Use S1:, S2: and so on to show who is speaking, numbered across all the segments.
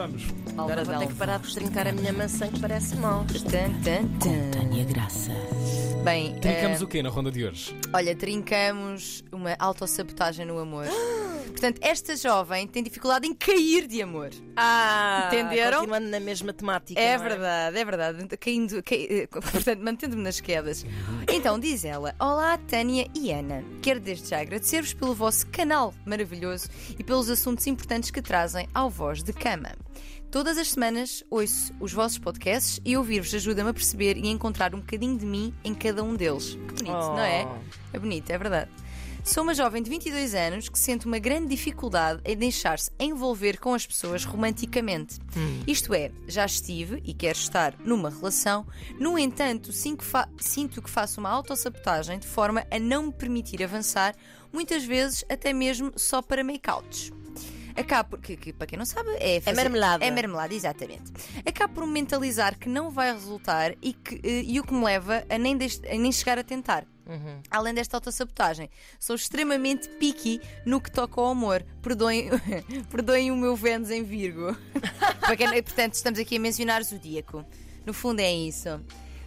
S1: vamos.
S2: Agora vou ter que parar de trincar a minha maçã que parece mal.
S3: Tan, tan, tan.
S2: Tânia Graça.
S3: Bem,
S1: Trincamos
S3: eh,
S1: o quê na ronda de hoje?
S3: olha, trincamos uma autossabotagem no amor. Portanto, esta jovem tem dificuldade em cair de amor.
S2: Ah,
S3: Entenderam?
S2: Continuando na mesma temática.
S3: É
S2: não
S3: verdade, é verdade. Caindo, cai- eh, portanto, mantendo-me nas quedas. Então, diz ela: Olá, Tânia e Ana. Quero desde já agradecer-vos pelo vosso canal maravilhoso e pelos assuntos importantes que trazem ao Voz de Cama. Todas as semanas ouço os vossos podcasts e ouvir-vos ajuda-me a perceber e a encontrar um bocadinho de mim em cada um deles. Que bonito,
S2: Oh.
S3: não é? É bonito, é verdade. Sou uma jovem de 22 anos que sente uma grande dificuldade em deixar-se envolver com as pessoas romanticamente. Isto é, já estive e quero estar numa relação, no entanto, sinto que faço uma autossabotagem de forma a não me permitir avançar, muitas vezes até mesmo só para make-outs. Acabo por, que, que, para quem não sabe, é fazer-
S2: marmelada.
S3: É marmelada, exatamente. Acabo por me mentalizar que não vai resultar e, que, eh, e o que me leva a nem, deix- a nem chegar a tentar.
S2: Uhum.
S3: Além desta autossabotagem, sou extremamente picky no que toca ao amor. Perdoem, perdoem o meu Vênus em Virgo. Portanto, estamos aqui a mencionar Zodíaco. No fundo é isso.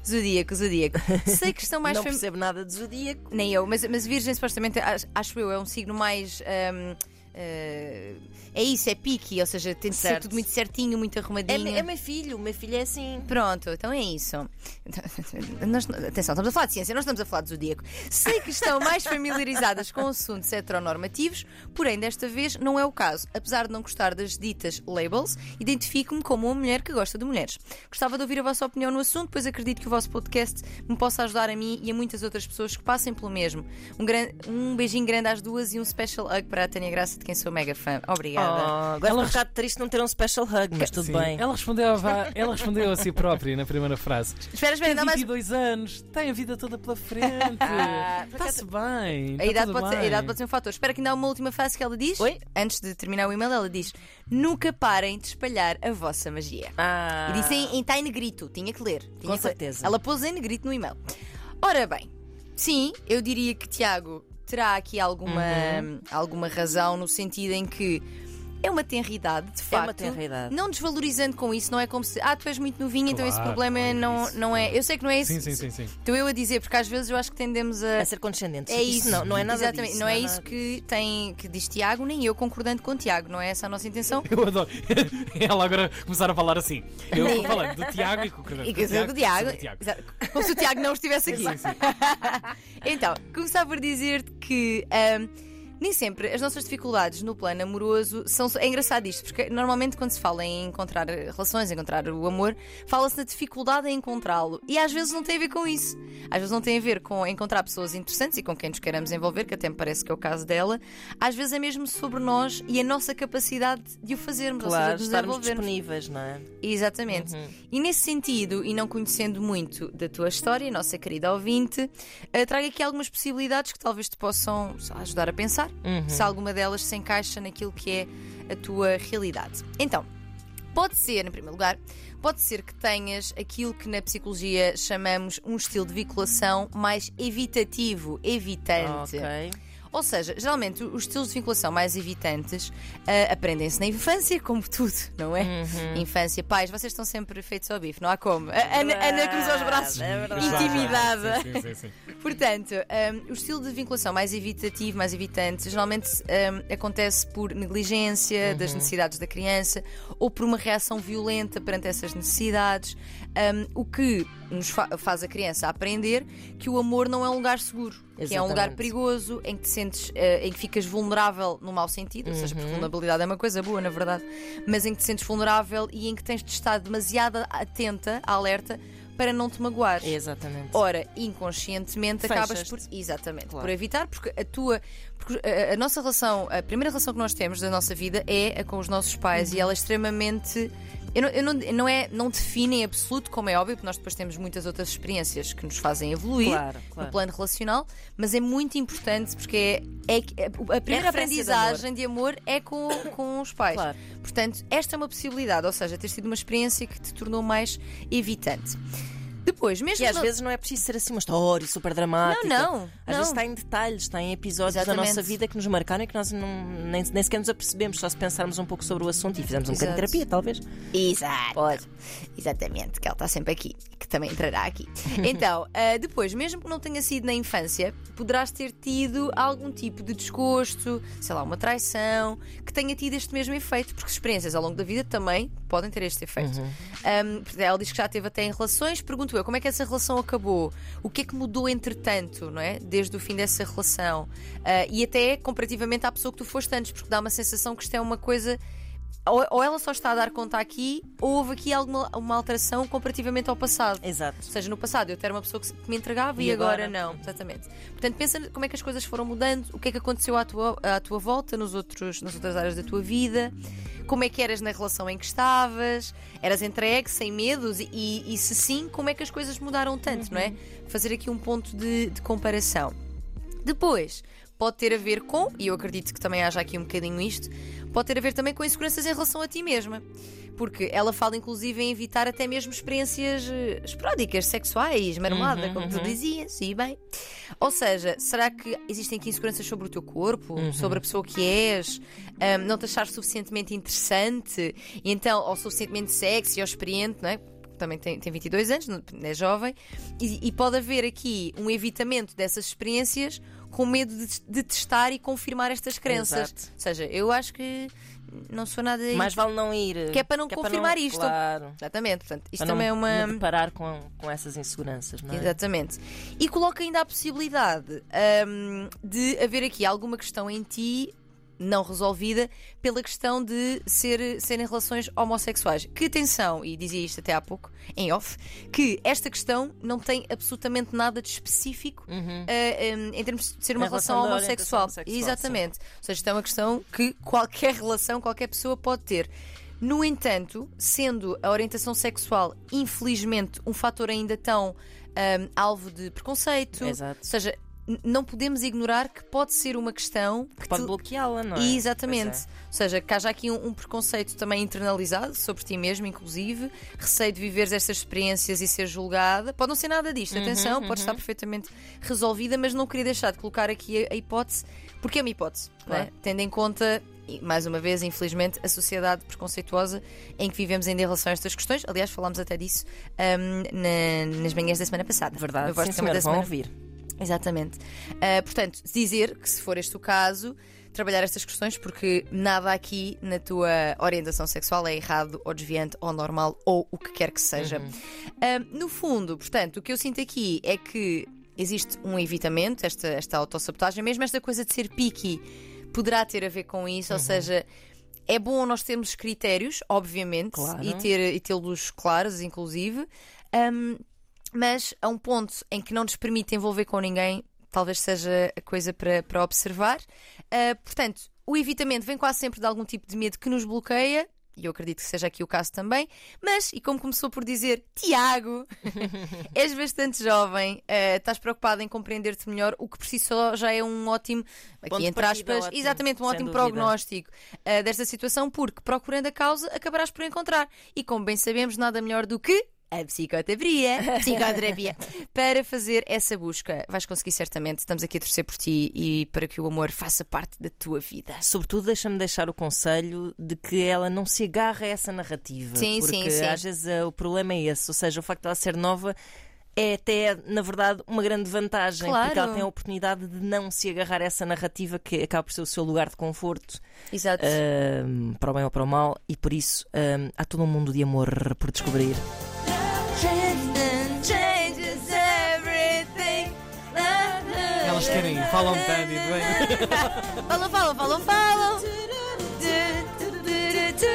S3: Zodíaco, Zodíaco. Sei que estão mais
S2: não
S3: fam-
S2: percebo nada de zodíaco.
S3: nem eu, mas, mas Virgem supostamente, ach- acho eu, é um signo mais. ah, é isso, é pique, ou seja, tem de ser
S2: Certo.
S3: tudo muito certinho, muito
S2: É,
S3: arrumadinho.
S2: me- é meu filho, o meu filho é assim.
S3: Pronto, então é isso. Nós- atenção, estamos a falar de ciência, não estamos a falar de zodíaco. Sei que estão mais familiarizadas com assuntos heteronormativos, porém desta vez não é o caso. Apesar de não gostar das ditas labels, identifico-me como uma mulher que gosta de mulheres. Gostava de ouvir a vossa opinião no assunto, pois acredito que o vosso podcast me possa ajudar a mim e a muitas outras pessoas que passem pelo mesmo. Um, gran- um beijinho grande às duas e um special hug para a Tânia Graça, de quem sou mega fã. Obrigada.
S2: Oh, agora
S1: Ela
S2: é um bocado triste não ter um special hug, mas tudo
S1: Sim.
S2: bem.
S1: Ela respondeu, a, ela respondeu a si própria na primeira frase.
S3: Espera, espera,
S1: Tem
S3: não mais.
S1: 22 anos, tem a vida toda pela frente.
S3: Ah,
S1: Está-se bem.
S3: A
S1: está
S3: idade, pode ser, a
S1: bem.
S3: idade pode ser um fator. Espera que ainda há uma última frase que ela diz.
S2: Oi?
S3: Antes de terminar o e-mail, ela diz: Nunca parem de espalhar a vossa magia.
S2: Ah,
S3: E disse em, em tá em negrito, tinha que ler. tinha
S2: Com
S3: que ler.
S2: certeza.
S3: Ela pôs em negrito no e-mail. Ora bem, sim, eu diria que Tiago terá aqui alguma,
S2: Uhum.
S3: alguma razão no sentido em que. É uma tenridade, de
S2: É
S3: facto.
S2: uma tenridade.
S3: Não desvalorizando com isso, não é como se. Ah, tu és muito novinho, então esse
S1: Claro,
S3: problema
S1: não é
S3: não,
S1: isso.
S3: não é. Eu sei que não é isso.
S1: Sim, sim, sim, sim.
S3: Estou eu a dizer, porque às vezes eu acho que tendemos a.
S2: a ser condescendente.
S3: É isso.
S2: não, não é nada
S3: Exatamente.
S2: disso.
S3: não é
S2: nada
S3: isso que tem que diz Tiago, nem eu concordando com Tiago. Não é essa a nossa intenção.
S1: Eu adoro. Ela agora começar a falar assim. Eu
S3: Nem-
S1: falando do Tiago e concordando
S3: E
S1: com
S3: que eu do Tiago.
S1: Tiago.
S3: Exato. Como se o Tiago não estivesse aqui.
S1: Sim, sim.
S3: Então, começar por dizer que. ahm, nem sempre as nossas dificuldades no plano amoroso são. É engraçado isto, porque normalmente quando se fala em encontrar relações, encontrar o amor, fala-se na dificuldade em encontrá-lo. E às vezes não tem a ver com isso. Às vezes não tem a ver com encontrar pessoas interessantes e com quem nos queremos envolver, que até me parece que é o caso dela. Às vezes é mesmo sobre nós e a nossa capacidade de o fazermos,
S2: Claro,
S3: ou seja, de nos
S2: estarmos disponíveis, não é?
S3: Exatamente. E nesse sentido, e não conhecendo muito da tua história, nossa querida ouvinte, eh, trago aqui algumas possibilidades que talvez te possam ajudar a pensar se alguma delas se encaixa naquilo que é a tua realidade. Então, pode ser, em primeiro lugar, pode ser que tenhas aquilo que na psicologia chamamos um estilo de vinculação mais evitativo, evitante.
S2: Ok.
S3: Ou seja, geralmente os estilos de vinculação mais evitantes ah, aprendem-se na infância, como tudo, não é?
S2: Uhum.
S3: Infância, pais, vocês estão sempre feitos ao bife, não há como. A Ana, Ana cruzou os braços,
S2: É
S3: intimidada.
S1: Sim, sim, sim.
S3: Portanto, um, o estilo de vinculação mais evitativo, mais evitante, geralmente um, acontece por negligência das necessidades da criança ou por uma reação violenta perante essas necessidades, um, o que nos fa- faz a criança aprender que o amor não é um lugar seguro. Que é um lugar
S2: Exatamente.
S3: perigoso, em que te sentes, eh, em que ficas vulnerável no mau sentido, ou seja, porque vulnerabilidade é uma coisa boa, na verdade, mas em que te sentes vulnerável e em que tens de estar demasiado atenta, alerta, para não te magoares.
S2: Exatamente.
S3: Ora, inconscientemente acabas por. Exatamente,
S2: Claro.
S3: por evitar, porque a tua. Porque a, a nossa relação, a primeira relação que nós temos da nossa vida é a com os nossos pais
S2: Uhum.
S3: e ela é extremamente. Eu não, eu não, não, é, não define em absoluto, como é óbvio, porque nós depois temos muitas outras experiências que nos fazem evoluir
S2: Claro, claro.
S3: no plano relacional, mas é muito importante porque é, é, é- a primeira
S2: referência de
S3: aprendizagem de amor é com, com os pais.
S2: Claro.
S3: Portanto, esta é uma possibilidade, ou seja, ter sido uma experiência que te tornou mais evitante. Depois, mesmo
S4: E às
S3: não-
S4: vezes não é preciso ser assim uma história super dramática.
S3: Não, não,
S4: Às vezes
S3: não.
S4: está em detalhes, está em episódios da
S3: Exatamente.
S4: nossa vida que nos marcaram e que nós não, nem, nem sequer nos apercebemos, só se pensarmos um pouco sobre o assunto e fizermos um bocadinho de terapia, talvez.
S3: Exato. Pode. Exatamente, que ela está sempre aqui, que também entrará aqui. Então, ah, depois, mesmo que não tenha sido na infância, poderás ter tido algum tipo de desgosto, sei lá, uma traição, que tenha tido este mesmo efeito, porque experiências ao longo da vida também podem ter este efeito. Ahm, ela diz que já teve até em relações, pergunto eu, como é que essa relação acabou? O que é que mudou entretanto, não é? Desde o fim dessa relação? Ah, e até comparativamente à pessoa que tu foste antes, porque dá uma sensação que isto é uma coisa ou, ou ela só está a dar conta aqui, ou houve aqui alguma uma alteração comparativamente ao passado.
S4: Exato.
S3: Ou seja, no passado eu era uma pessoa que, me entregava e,
S4: E
S3: agora,
S4: agora?
S3: não. Exatamente. Portanto, pensa como é que as coisas foram mudando, o que é que aconteceu à tua, à tua volta, nos outros, nas outras áreas da tua vida, como é que eras na relação em que estavas, eras entregue, sem medos, e, e se sim, como é que as coisas mudaram tanto, não é? Fazer aqui um ponto de, de comparação. Depois, pode ter a ver com, e eu acredito que também haja aqui um bocadinho isto, pode ter a ver também com inseguranças em relação a ti mesma. Porque ela fala inclusive em evitar até mesmo experiências eh, esporádicas, sexuais, marmelada, como tu dizias, e bem. Ou seja, será que existem aqui inseguranças sobre o teu corpo, sobre a pessoa que és, Ahm, não te achar suficientemente interessante, e então, ou suficientemente sexy ou experiente, não é? Também tem, tem 22 anos, não- é jovem, e, e pode haver aqui um evitamento dessas experiências com medo de, de testar e confirmar estas crenças.
S4: Exato.
S3: Ou seja, eu acho que não sou nada.
S4: Mais vale não ir.
S3: Que é para não confirmar isto.
S4: Claro.
S3: Exatamente, portanto, isto
S4: Para
S3: também
S4: não
S3: é uma.
S4: me deparar com, com essas inseguranças, não é?
S3: Exatamente. E coloca ainda a possibilidade hum, de haver aqui alguma questão em ti não resolvida pela questão de ser, serem relações homossexuais. Que atenção, e dizia isto até há pouco, em off, que esta questão não tem absolutamente nada de específico ah, hum, em termos de ser uma relação
S4: relação
S3: homossexual.
S4: sexual,
S3: Exatamente. Ou seja, isto é uma questão que qualquer relação, qualquer pessoa pode ter. No entanto, sendo a orientação sexual, infelizmente, um fator ainda tão hum, alvo de preconceito,
S4: Exato.
S3: ou seja, não podemos ignorar que pode ser uma questão que
S4: Pode
S3: te-
S4: bloqueá-la, não é?
S3: Exatamente.
S4: Pois
S3: Ou seja, que haja aqui um, um preconceito também internalizado sobre ti mesmo, inclusive, receio de viveres estas experiências e ser julgada. Pode não ser nada disto, atenção, pode estar perfeitamente resolvida, mas não queria deixar de colocar aqui a, a hipótese, porque é uma hipótese, é?
S4: Claro.
S3: tendo em conta. E, mais uma vez, infelizmente, a sociedade preconceituosa em que vivemos ainda em relação a estas questões. Aliás, falámos até disso hum, na- nas manhãs da semana passada.
S4: é. Verdade,
S3: No vosso
S4: sim, senhora,
S3: da semana
S4: ouvir.
S3: Exatamente. Ah, portanto, dizer que se for este o caso, trabalhar estas questões, porque nada aqui na tua orientação sexual é errado, ou desviante, ou normal, ou o que quer que seja. Ah, no fundo, portanto, o que eu sinto aqui é que existe um evitamento, esta, esta autossabotagem, mesmo esta coisa de ser picky poderá ter a ver com isso, ou seja. É bom nós termos critérios, obviamente,
S4: Claro.
S3: e ter e tê-los claros, inclusive, Ahm, mas a um ponto em que não nos permite envolver com ninguém, talvez seja a coisa para, para observar. Ah, portanto, o evitamento vem quase sempre de algum tipo de medo que nos bloqueia. E eu acredito que seja aqui o caso também. Mas, e como começou por dizer, Tiago, és bastante jovem, ah, estás preocupado em compreender-te melhor, o que por si só já é um ótimo,
S4: Ponto
S3: aqui
S4: de
S3: entre
S4: partida
S3: aspas,
S4: ótimo,
S3: exatamente um ótimo
S4: dúvida.
S3: prognóstico ah, desta situação, porque procurando a causa acabarás por encontrar. E como bem sabemos, nada melhor do que a psicoterapia, psicoterapia para fazer essa busca. Vais conseguir certamente. Estamos aqui a torcer por ti e para que o amor faça parte da tua vida.
S4: Sobretudo, deixa-me deixar o conselho de que ela não se agarre a essa narrativa.
S3: Sim,
S4: porque
S3: sim, sim.
S4: às vezes eh, o problema é esse. Ou seja, o facto de ela ser nova é até, na verdade, uma grande vantagem.
S3: Claro.
S4: Porque ela tem a oportunidade de não se agarrar a essa narrativa que acaba por ser o seu lugar de conforto,
S3: Exato.
S4: ahm, para o bem ou para o mal. E por isso, ahm, há todo um mundo de amor por descobrir.
S1: Ir, falam tanto e bem.
S3: Falam, falam, falam, falam.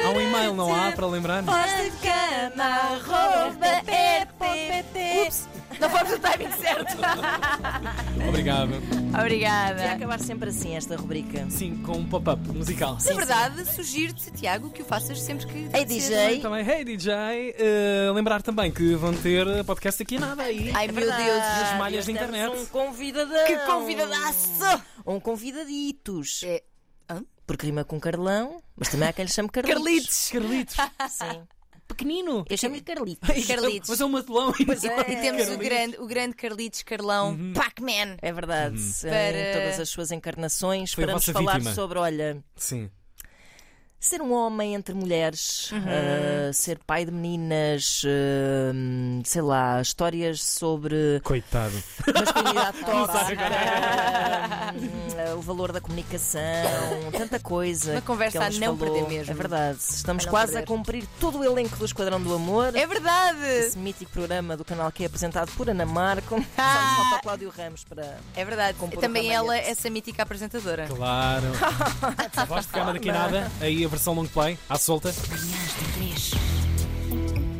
S1: Há um e-mail, não há, para lembrar?
S3: Posta de cama, arroba, ep. Ups, não fomos no timing certo.
S1: Obrigado.
S4: Vai
S3: Obrigada.
S4: acabar sempre assim esta rubrica.
S1: Sim, com um pop-up musical.
S3: Na verdade, sugiro-te, Tiago, que o faças sempre que.
S4: Ei, DJ.
S1: Também, hey DJ, eh, lembrar também que vão ter podcast aqui nada aí.
S3: Ai,
S4: É
S3: meu Deus.
S1: Nas malhas da
S4: temos
S1: internet.
S4: Um convidadão.
S3: Que convidadaço!
S4: Um convidaditos.
S3: É. Hã?
S4: Porque rima com Carlão, mas também há quem lhe chame Carlitos.
S3: Carlitos.
S1: Carlitos.
S4: Sim.
S1: Pequenino.
S4: Eu chamo-lhe Carlitos.
S3: Carlitos.
S1: Mas é um matelão.
S4: Pois é.
S3: E temos o grande, o grande Carlitos Carlão, Pac-Man.
S4: É verdade,
S1: Uhum.
S4: em
S3: Para-
S4: todas as suas encarnações,
S1: Foi a
S4: para nos
S1: vossa
S4: falar
S1: vítima.
S4: sobre, olha,
S1: Sim.
S4: Ser um homem entre mulheres,
S3: Uhum.
S4: ah, ser pai de meninas, ah, sei lá, histórias sobre
S1: Coitado.
S4: masculinidade tóxica, ah, o valor da comunicação, tanta coisa.
S3: Uma conversa a não
S4: falou.
S3: perder mesmo.
S4: É verdade. Estamos
S3: A
S4: quase
S3: perder.
S4: a cumprir todo o elenco do Esquadrão do Amor.
S3: É verdade!
S4: Esse mítico programa do canal que é apresentado por Ana Marco.
S3: Ah.
S4: Falta o Cláudio Ramos para.
S3: É verdade. Também ela,
S4: cavalhete.
S3: essa mítica apresentadora.
S1: Claro. Voz de cama daqui nada. Aí a versão long play, à solta.